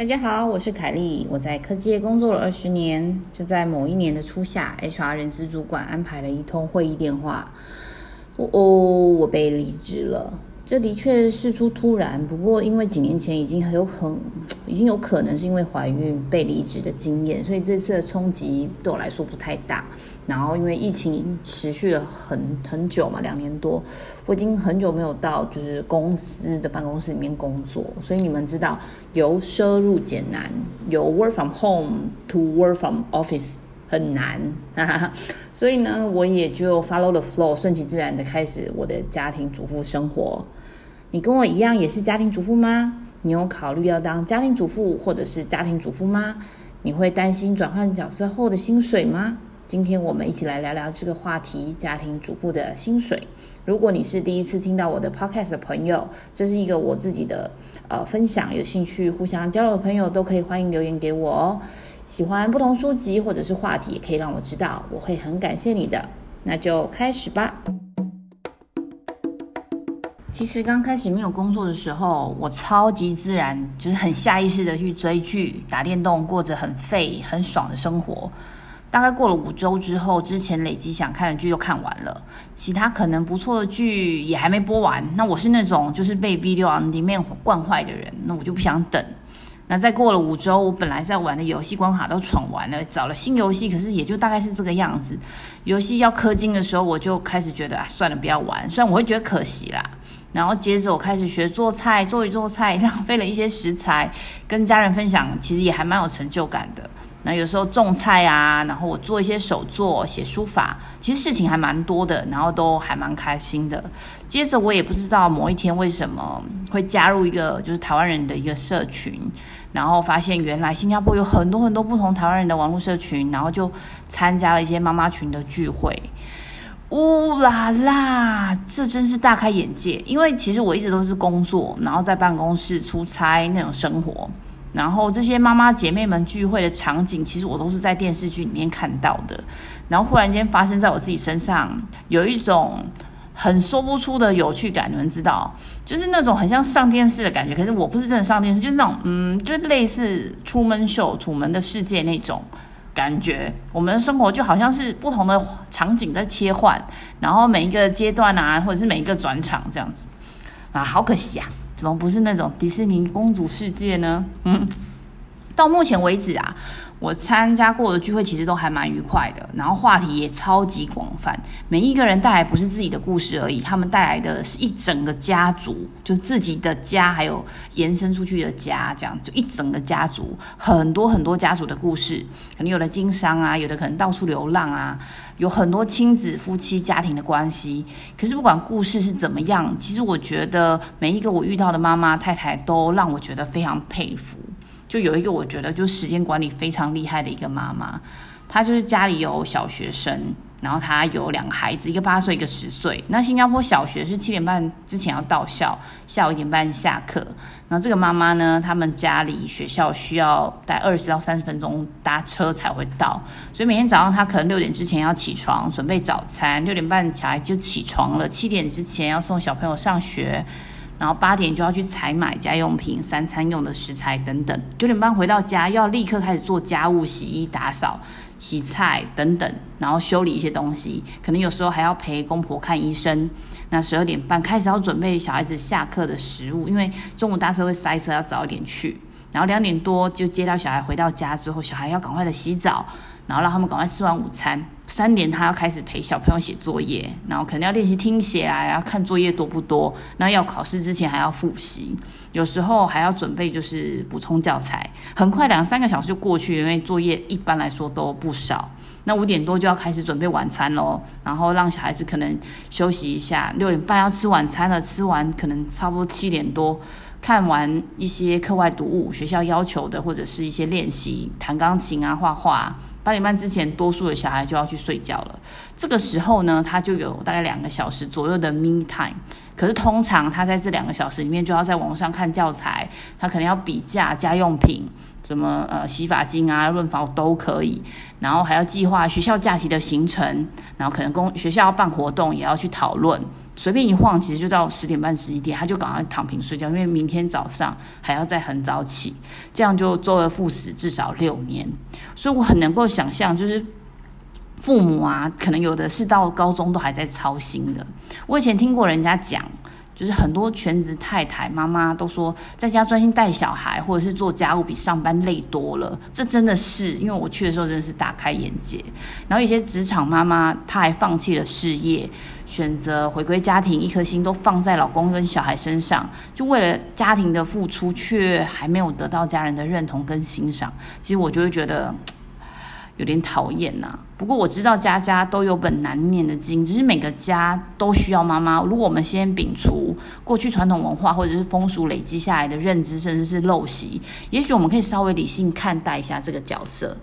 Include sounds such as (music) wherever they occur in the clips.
大家好，我是凯丽。我在科技业工作了二十年，就在某一年的初夏，HR 人资主管安排了一通会议电话，哦，我被离职了。这的确事出突然，不过因为几年前已经很有很，(tsk) 已经有可能是因为怀孕被离职的经验，所以这次的冲击对我来说不太大。然后因为疫情持续了很很久嘛，两年多，我已经很久没有到就是公司的办公室里面工作，所以你们知道由奢入俭难，由 work from home to work from office 很难，哈哈。所以呢，我也就 follow the flow，顺其自然的开始我的家庭主妇生活。你跟我一样也是家庭主妇吗？你有考虑要当家庭主妇或者是家庭主妇吗？你会担心转换角色后的薪水吗？今天我们一起来聊聊这个话题：家庭主妇的薪水。如果你是第一次听到我的 podcast 的朋友，这是一个我自己的呃分享，有兴趣互相交流的朋友都可以欢迎留言给我哦。喜欢不同书籍或者是话题，也可以让我知道，我会很感谢你的。那就开始吧。其实刚开始没有工作的时候，我超级自然，就是很下意识的去追剧、打电动，过着很废、很爽的生活。大概过了五周之后，之前累积想看的剧都看完了，其他可能不错的剧也还没播完。那我是那种就是被 video on demand 惯坏的人，那我就不想等。那再过了五周，我本来在玩的游戏关卡都闯完了，找了新游戏，可是也就大概是这个样子。游戏要氪金的时候，我就开始觉得啊，算了，不要玩。虽然我会觉得可惜啦。然后接着我开始学做菜，做一做菜，(laughs) 浪费了一些食材，跟家人分享，其实也还蛮有成就感的。那有时候种菜啊，然后我做一些手作，写书法，其实事情还蛮多的，然后都还蛮开心的。接着我也不知道某一天为什么会加入一个就是台湾人的一个社群，然后发现原来新加坡有很多很多不同台湾人的网络社群，然后就参加了一些妈妈群的聚会。呜啦啦，这真是大开眼界！因为其实我一直都是工作，然后在办公室出差那种生活，然后这些妈妈姐妹们聚会的场景，其实我都是在电视剧里面看到的。然后忽然间发生在我自己身上，有一种很说不出的有趣感。你们知道，就是那种很像上电视的感觉。可是我不是真的上电视，就是那种嗯，就类似《楚门秀》《楚门的世界》那种。感觉我们的生活就好像是不同的场景在切换，然后每一个阶段啊，或者是每一个转场这样子啊，好可惜呀，怎么不是那种迪士尼公主世界呢？嗯，到目前为止啊。我参加过的聚会其实都还蛮愉快的，然后话题也超级广泛。每一个人带来不是自己的故事而已，他们带来的是一整个家族，就是自己的家，还有延伸出去的家，这样就一整个家族，很多很多家族的故事。可能有的经商啊，有的可能到处流浪啊，有很多亲子、夫妻、家庭的关系。可是不管故事是怎么样，其实我觉得每一个我遇到的妈妈、太太都让我觉得非常佩服。就有一个我觉得就时间管理非常厉害的一个妈妈，她就是家里有小学生，然后她有两个孩子，一个八岁，一个十岁。那新加坡小学是七点半之前要到校，下午一点半下课。然后这个妈妈呢，他们家离学校需要待二十到三十分钟搭车才会到，所以每天早上她可能六点之前要起床准备早餐，六点半起来就起床了，七点之前要送小朋友上学。然后八点就要去采买家用品、三餐用的食材等等。九点半回到家，要立刻开始做家务、洗衣、打扫、洗菜等等，然后修理一些东西。可能有时候还要陪公婆看医生。那十二点半开始要准备小孩子下课的食物，因为中午搭车会塞车，要早一点去。然后两点多就接到小孩回到家之后，小孩要赶快的洗澡。然后让他们赶快吃完午餐，三点他要开始陪小朋友写作业，然后可能要练习听写啊，要看作业多不多，那要考试之前还要复习，有时候还要准备就是补充教材，很快两三个小时就过去，因为作业一般来说都不少。那五点多就要开始准备晚餐喽，然后让小孩子可能休息一下，六点半要吃晚餐了，吃完可能差不多七点多，看完一些课外读物，学校要求的或者是一些练习，弹钢琴啊，画画。八点半之前，多数的小孩就要去睡觉了。这个时候呢，他就有大概两个小时左右的 me time。可是通常他在这两个小时里面，就要在网上看教材，他可能要比价家用品，什么呃洗发精啊、润发都可以。然后还要计划学校假期的行程，然后可能公学校要办活动，也要去讨论。随便一晃，其实就到十点半、十一点，他就赶快躺平睡觉，因为明天早上还要再很早起，这样就周而复始，至少六年。所以我很能够想象，就是父母啊，可能有的是到高中都还在操心的。我以前听过人家讲。就是很多全职太太妈妈都说，在家专心带小孩或者是做家务比上班累多了，这真的是因为我去的时候真的是大开眼界。然后一些职场妈妈，她还放弃了事业，选择回归家庭，一颗心都放在老公跟小孩身上，就为了家庭的付出，却还没有得到家人的认同跟欣赏。其实我就会觉得。有点讨厌呐，不过我知道家家都有本难念的经，只是每个家都需要妈妈。如果我们先摒除过去传统文化或者是风俗累积下来的认知，甚至是陋习，也许我们可以稍微理性看待一下这个角色。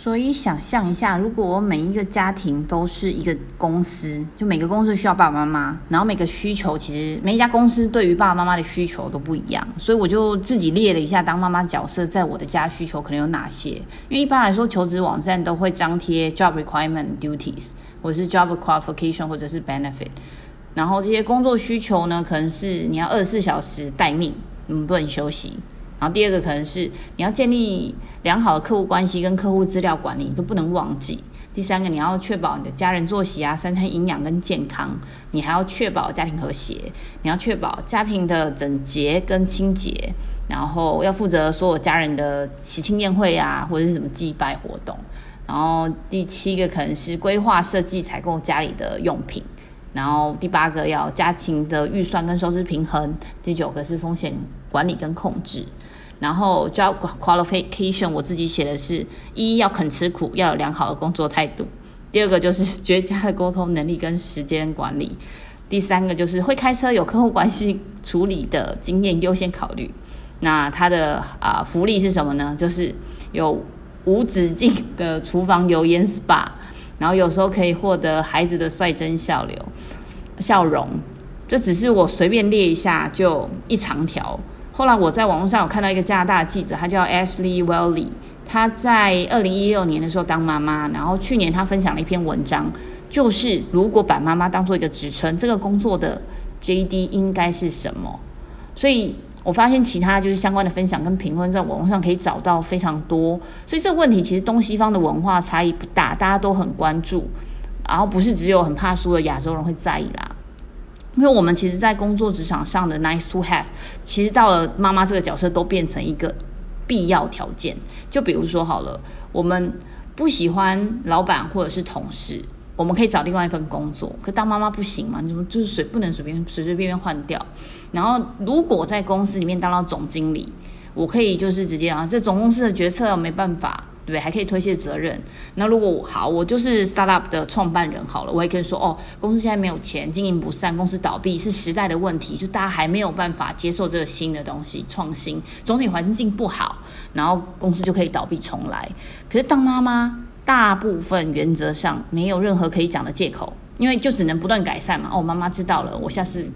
所以想象一下，如果我每一个家庭都是一个公司，就每个公司需要爸爸妈妈，然后每个需求其实每一家公司对于爸爸妈妈的需求都不一样，所以我就自己列了一下当妈妈角色在我的家需求可能有哪些。因为一般来说，求职网站都会张贴 job requirement duties，或是 job qualification，或者是 benefit。然后这些工作需求呢，可能是你要二十四小时待命，嗯，不能休息。然后第二个可能是你要建立良好的客户关系跟客户资料管理，你都不能忘记。第三个，你要确保你的家人作息啊、三餐营养跟健康，你还要确保家庭和谐，你要确保家庭的整洁跟清洁，然后要负责所有家人的喜庆宴会啊，或者是什么祭拜活动。然后第七个可能是规划设计采购家里的用品。然后第八个要家庭的预算跟收支平衡，第九个是风险管理跟控制。然后 job qualification 我自己写的是：一要肯吃苦，要有良好的工作态度；第二个就是 (laughs) 绝佳的沟通能力跟时间管理；第三个就是会开车、有客户关系处理的经验优先考虑。那他的啊、福利是什么呢？就是有无止境的厨房油烟 SPA。然后有时候可以获得孩子的率真笑流笑容，这只是我随便列一下就一长条。后来我在网络上有看到一个加拿大的记者，他叫 Ashley Welly，他在二零一六年的时候当妈妈，然后去年他分享了一篇文章，就是如果把妈妈当做一个职称，这个工作的 JD 应该是什么？所以。我发现其他就是相关的分享跟评论，在网络上可以找到非常多，所以这个问题其实东西方的文化差异不大，大家都很关注，然后不是只有很怕输的亚洲人会在意啦。因为我们其实，在工作职场上的 nice to have，其实到了妈妈这个角色都变成一个必要条件。就比如说好了，我们不喜欢老板或者是同事。我们可以找另外一份工作，可当妈妈不行嘛？你怎么就是随不能随便随随便便换掉？然后如果在公司里面当到总经理，我可以就是直接啊，这总公司的决策没办法，对？还可以推卸责任。那如果我好，我就是 startup 的创办人好了，我也可以说哦，公司现在没有钱，经营不善，公司倒闭是时代的问题，就大家还没有办法接受这个新的东西创新，总体环境不好，然后公司就可以倒闭重来。可是当妈妈。大部分原则上没有任何可以讲的借口，因为就只能不断改善嘛。哦，妈妈知道了，我下次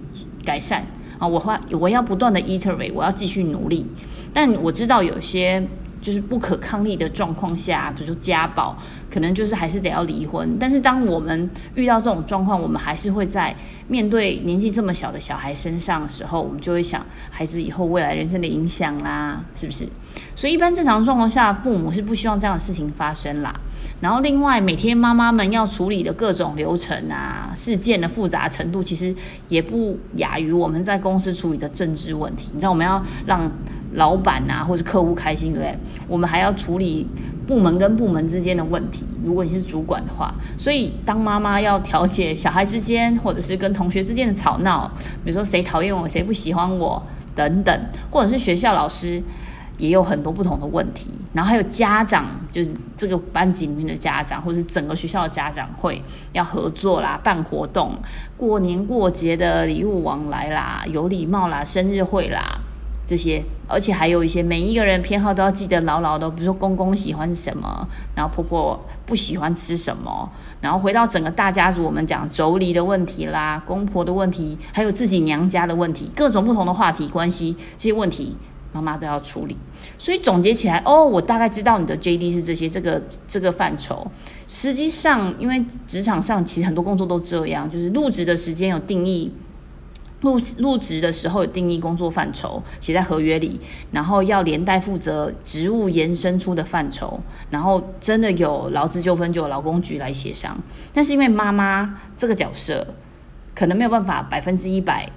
改善啊，我会我要不断的 iterate，我要继续努力。但我知道有些。就是不可抗力的状况下，比如说家暴，可能就是还是得要离婚。但是当我们遇到这种状况，我们还是会在面对年纪这么小的小孩身上的时候，我们就会想孩子以后未来人生的影响啦，是不是？所以一般正常状况下，父母是不希望这样的事情发生啦。然后另外，每天妈妈们要处理的各种流程啊、事件的复杂程度，其实也不亚于我们在公司处理的政治问题。你知道，我们要让老板啊，或是客户开心，对不对？我们还要处理部门跟部门之间的问题。如果你是主管的话，所以当妈妈要调解小孩之间，或者是跟同学之间的吵闹，比如说谁讨厌我，谁不喜欢我等等，或者是学校老师也有很多不同的问题。然后还有家长，就是这个班级里面的家长，或是整个学校的家长会要合作啦，办活动，过年过节的礼物往来啦，有礼貌啦，生日会啦。这些，而且还有一些，每一个人偏好都要记得牢牢的。比如说，公公喜欢什么，然后婆婆不喜欢吃什么，然后回到整个大家族，我们讲妯娌的问题啦，公婆的问题，还有自己娘家的问题，各种不同的话题关系，这些问题妈妈都要处理。所以总结起来，哦，我大概知道你的 JD 是这些，这个这个范畴。实际上，因为职场上其实很多工作都这样，就是入职的时间有定义。入入职的时候有定义工作范畴，写在合约里，然后要连带负责职务延伸出的范畴，然后真的有劳资纠纷就有劳工局来协商。但是因为妈妈这个角色，可能没有办法百分之一百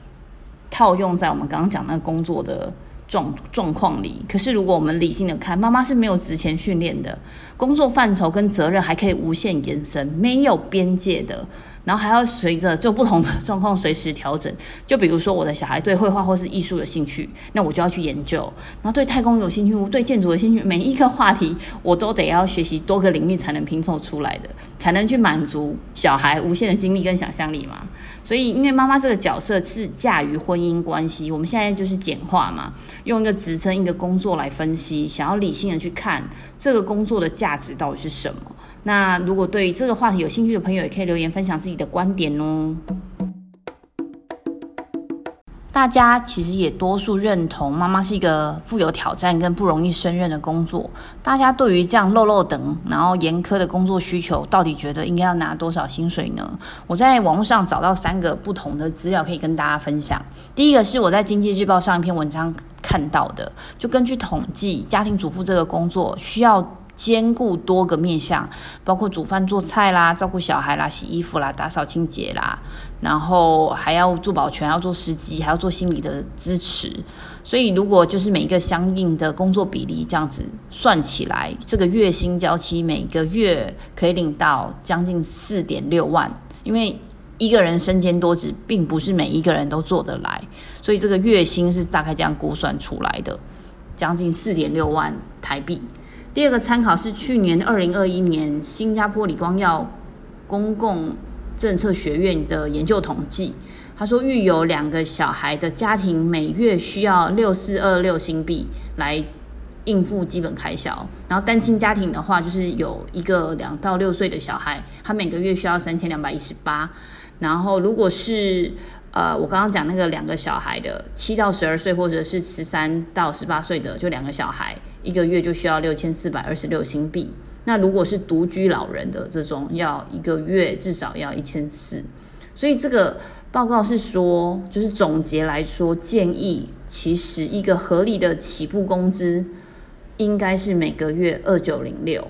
套用在我们刚刚讲那个工作的。状状况里，可是如果我们理性的看，妈妈是没有职前训练的，工作范畴跟责任还可以无限延伸，没有边界的，然后还要随着就不同的状况随时调整。就比如说我的小孩对绘画或是艺术有兴趣，那我就要去研究；然后对太空有兴趣，对建筑有兴趣，每一个话题我都得要学习多个领域才能拼凑出来的，才能去满足小孩无限的精力跟想象力嘛。所以，因为妈妈这个角色是驾驭婚姻关系，我们现在就是简化嘛，用一个职称、一个工作来分析，想要理性的去看这个工作的价值到底是什么。那如果对于这个话题有兴趣的朋友，也可以留言分享自己的观点哦。大家其实也多数认同，妈妈是一个富有挑战跟不容易胜任的工作。大家对于这样漏漏等，然后严苛的工作需求，到底觉得应该要拿多少薪水呢？我在网络上找到三个不同的资料，可以跟大家分享。第一个是我在《经济日报》上一篇文章看到的，就根据统计，家庭主妇这个工作需要。兼顾多个面向，包括煮饭做菜啦、照顾小孩啦、洗衣服啦、打扫清洁啦，然后还要做保全，要做司机，还要做心理的支持。所以，如果就是每一个相应的工作比例这样子算起来，这个月薪娇妻每个月可以领到将近四点六万。因为一个人身兼多职，并不是每一个人都做得来，所以这个月薪是大概这样估算出来的，将近四点六万台币。第二个参考是去年二零二一年新加坡李光耀公共政策学院的研究统计，他说育有两个小孩的家庭每月需要六四二六新币来应付基本开销，然后单亲家庭的话，就是有一个两到六岁的小孩，他每个月需要三千两百一十八，然后如果是呃，我刚刚讲那个两个小孩的，七到十二岁，或者是十三到十八岁的，就两个小孩，一个月就需要六千四百二十六新币。那如果是独居老人的这种，要一个月至少要一千四。所以这个报告是说，就是总结来说，建议其实一个合理的起步工资应该是每个月二九零六。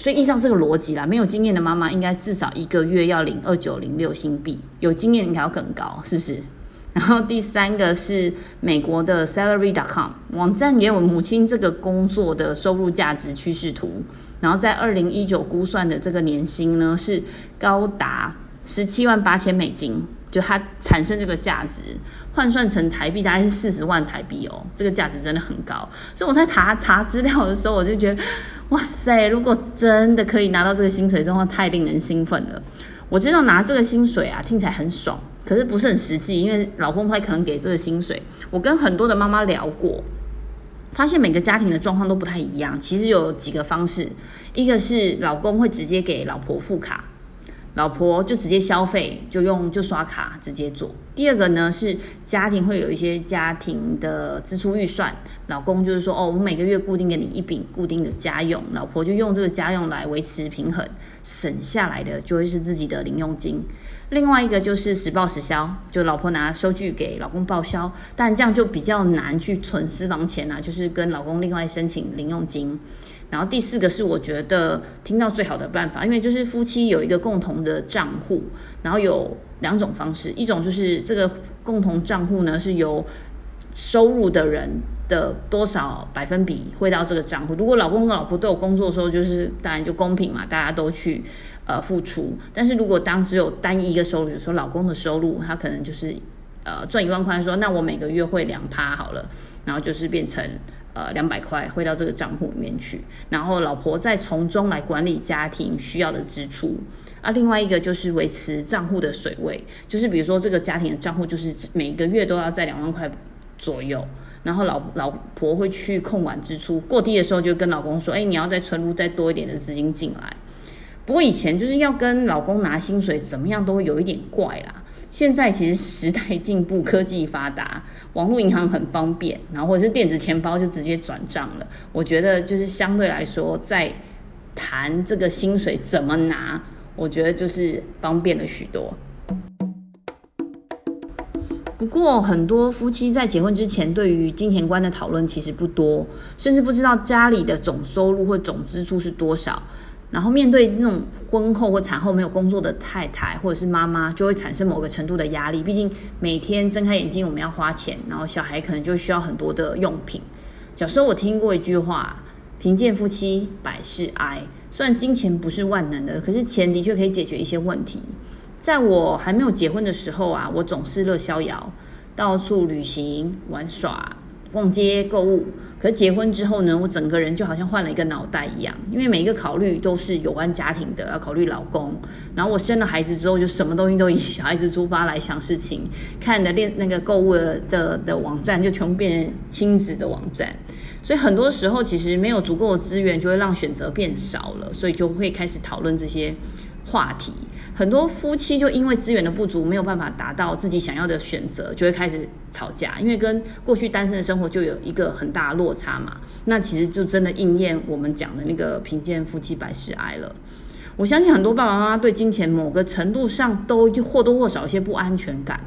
所以依照这个逻辑啦，没有经验的妈妈应该至少一个月要领二九零六新币，有经验应该要更高，是不是？(laughs) 然后第三个是美国的 Salary.com 网站也有母亲这个工作的收入价值趋势图，然后在二零一九估算的这个年薪呢是高达十七万八千美金。就它产生这个价值，换算成台币大概是四十万台币哦，这个价值真的很高。所以我在查查资料的时候，我就觉得，哇塞，如果真的可以拿到这个薪水的话，太令人兴奋了。我知道拿这个薪水啊，听起来很爽，可是不是很实际，因为老公不太可能给这个薪水。我跟很多的妈妈聊过，发现每个家庭的状况都不太一样。其实有几个方式，一个是老公会直接给老婆付卡。老婆就直接消费，就用就刷卡直接做。第二个呢是家庭会有一些家庭的支出预算，老公就是说哦，我每个月固定给你一笔固定的家用，老婆就用这个家用来维持平衡，省下来的就会是自己的零用金。另外一个就是实报实销，就老婆拿收据给老公报销，但这样就比较难去存私房钱啊，就是跟老公另外申请零用金。然后第四个是我觉得听到最好的办法，因为就是夫妻有一个共同的账户，然后有两种方式，一种就是这个共同账户呢是由收入的人的多少百分比汇到这个账户，如果老公跟老婆都有工作的时候，就是当然就公平嘛，大家都去呃付出。但是如果当只有单一一个收入，比如说老公的收入，他可能就是呃赚一万块，说那我每个月汇两趴好了，然后就是变成。呃，两百块汇到这个账户里面去，然后老婆再从中来管理家庭需要的支出。啊，另外一个就是维持账户的水位，就是比如说这个家庭的账户就是每个月都要在两万块左右，然后老老婆会去控管支出，过低的时候就跟老公说，哎，你要再存入再多一点的资金进来。不过以前就是要跟老公拿薪水，怎么样都会有一点怪啦。现在其实时代进步，科技发达，(laughs) 网络银行很方便，然后或者是电子钱包就直接转账了。我觉得就是相对来说，在谈这个薪水怎么拿，我觉得就是方便了许多。不过很多夫妻在结婚之前，对于金钱观的讨论其实不多，甚至不知道家里的总收入或总支出是多少。然后面对那种婚后或产后没有工作的太太或者是妈妈，就会产生某个程度的压力。毕竟每天睁开眼睛，我们要花钱，然后小孩可能就需要很多的用品。小时候我听过一句话：“贫贱夫妻百事哀。”虽然金钱不是万能的，可是钱的确可以解决一些问题。在我还没有结婚的时候啊，我总是乐逍遥，到处旅行玩耍。逛街购物，可结婚之后呢，我整个人就好像换了一个脑袋一样，因为每一个考虑都是有关家庭的，要考虑老公。然后我生了孩子之后，就什么东西都以小孩子出发来想事情，看的练那个购物的的，的网站就全部变成亲子的网站，(laughs) 所以很多时候其实没有足够的资源，就会让选择变少了，所以就会开始讨论这些话题。很多夫妻就因为资源的不足，没有办法达到自己想要的选择，就会开始吵架。因为跟过去单身的生活就有一个很大的落差嘛。那其实就真的应验我们讲的那个贫贱夫妻百事哀了。我相信很多爸爸妈妈对金钱某个程度上都或多或少有些不安全感。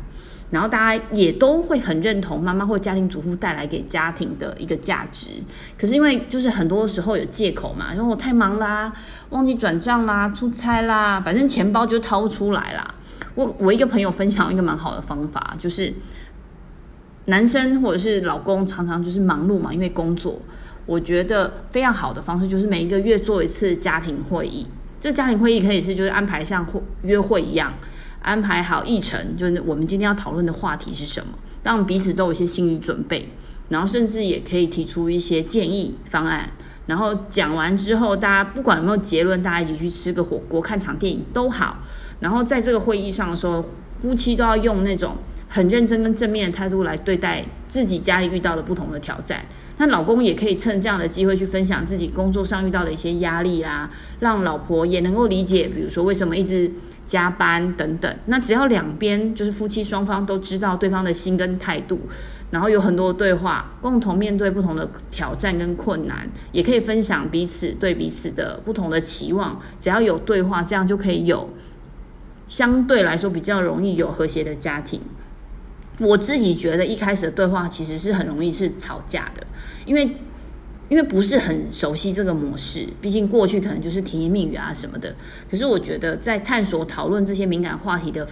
然后大家也都会很认同妈妈或家庭主妇带来给家庭的一个价值，可是因为就是很多时候有借口嘛，因为我太忙啦，忘记转账啦，出差啦，反正钱包就掏不出来啦。我我一个朋友分享一个蛮好的方法，就是男生或者是老公常常就是忙碌嘛，因为工作，我觉得非常好的方式就是每一个月做一次家庭会议，这家庭会议可以是就是安排像会约会一样。安排好议程，就是我们今天要讨论的话题是什么，让彼此都有一些心理准备，然后甚至也可以提出一些建议方案。然后讲完之后，大家不管有没有结论，大家一起去吃个火锅、看场电影都好。然后在这个会议上的时候，夫妻都要用那种很认真跟正面的态度来对待自己家里遇到的不同的挑战。那老公也可以趁这样的机会去分享自己工作上遇到的一些压力啦，让老婆也能够理解，比如说为什么一直加班等等。那只要两边就是夫妻双方都知道对方的心跟态度，然后有很多的对话，共同面对不同的挑战跟困难，也可以分享彼此对彼此的不同的期望。只要有对话，这样就可以有相对来说比较容易有和谐的家庭。我自己觉得一开始的对话其实是很容易是吵架的，因为因为不是很熟悉这个模式，毕竟过去可能就是甜言蜜语啊什么的。可是我觉得在探索讨论这些敏感话题的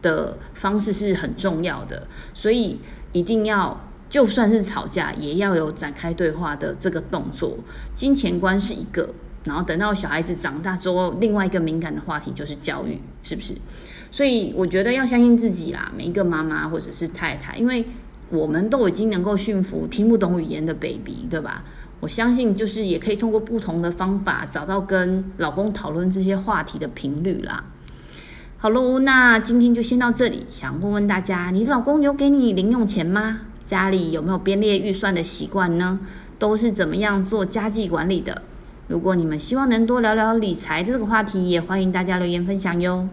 的方式是很重要的，所以一定要就算是吵架，也要有展开对话的这个动作。金钱观是一个，然后等到小孩子长大之后，另外一个敏感的话题就是教育，是不是？所以我觉得要相信自己啦，每一个妈妈或者是太太，因为我们都已经能够驯服听不懂语言的 baby，对吧？我相信就是也可以通过不同的方法找到跟老公讨论这些话题的频率啦。好喽，那今天就先到这里。想问问大家，你老公有给你零用钱吗？家里有没有编列预算的习惯呢？都是怎么样做家计管理的？如果你们希望能多聊聊理财这个话题，也欢迎大家留言分享哟。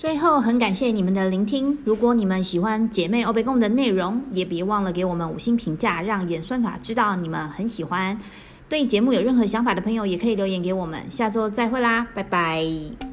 最后，很感谢你们的聆听。如果你们喜欢姐妹欧贝贡的内容，也别忘了给我们五星评价，让演算法知道你们很喜欢。对节目有任何想法的朋友，也可以留言给我们。下周再会啦，拜拜。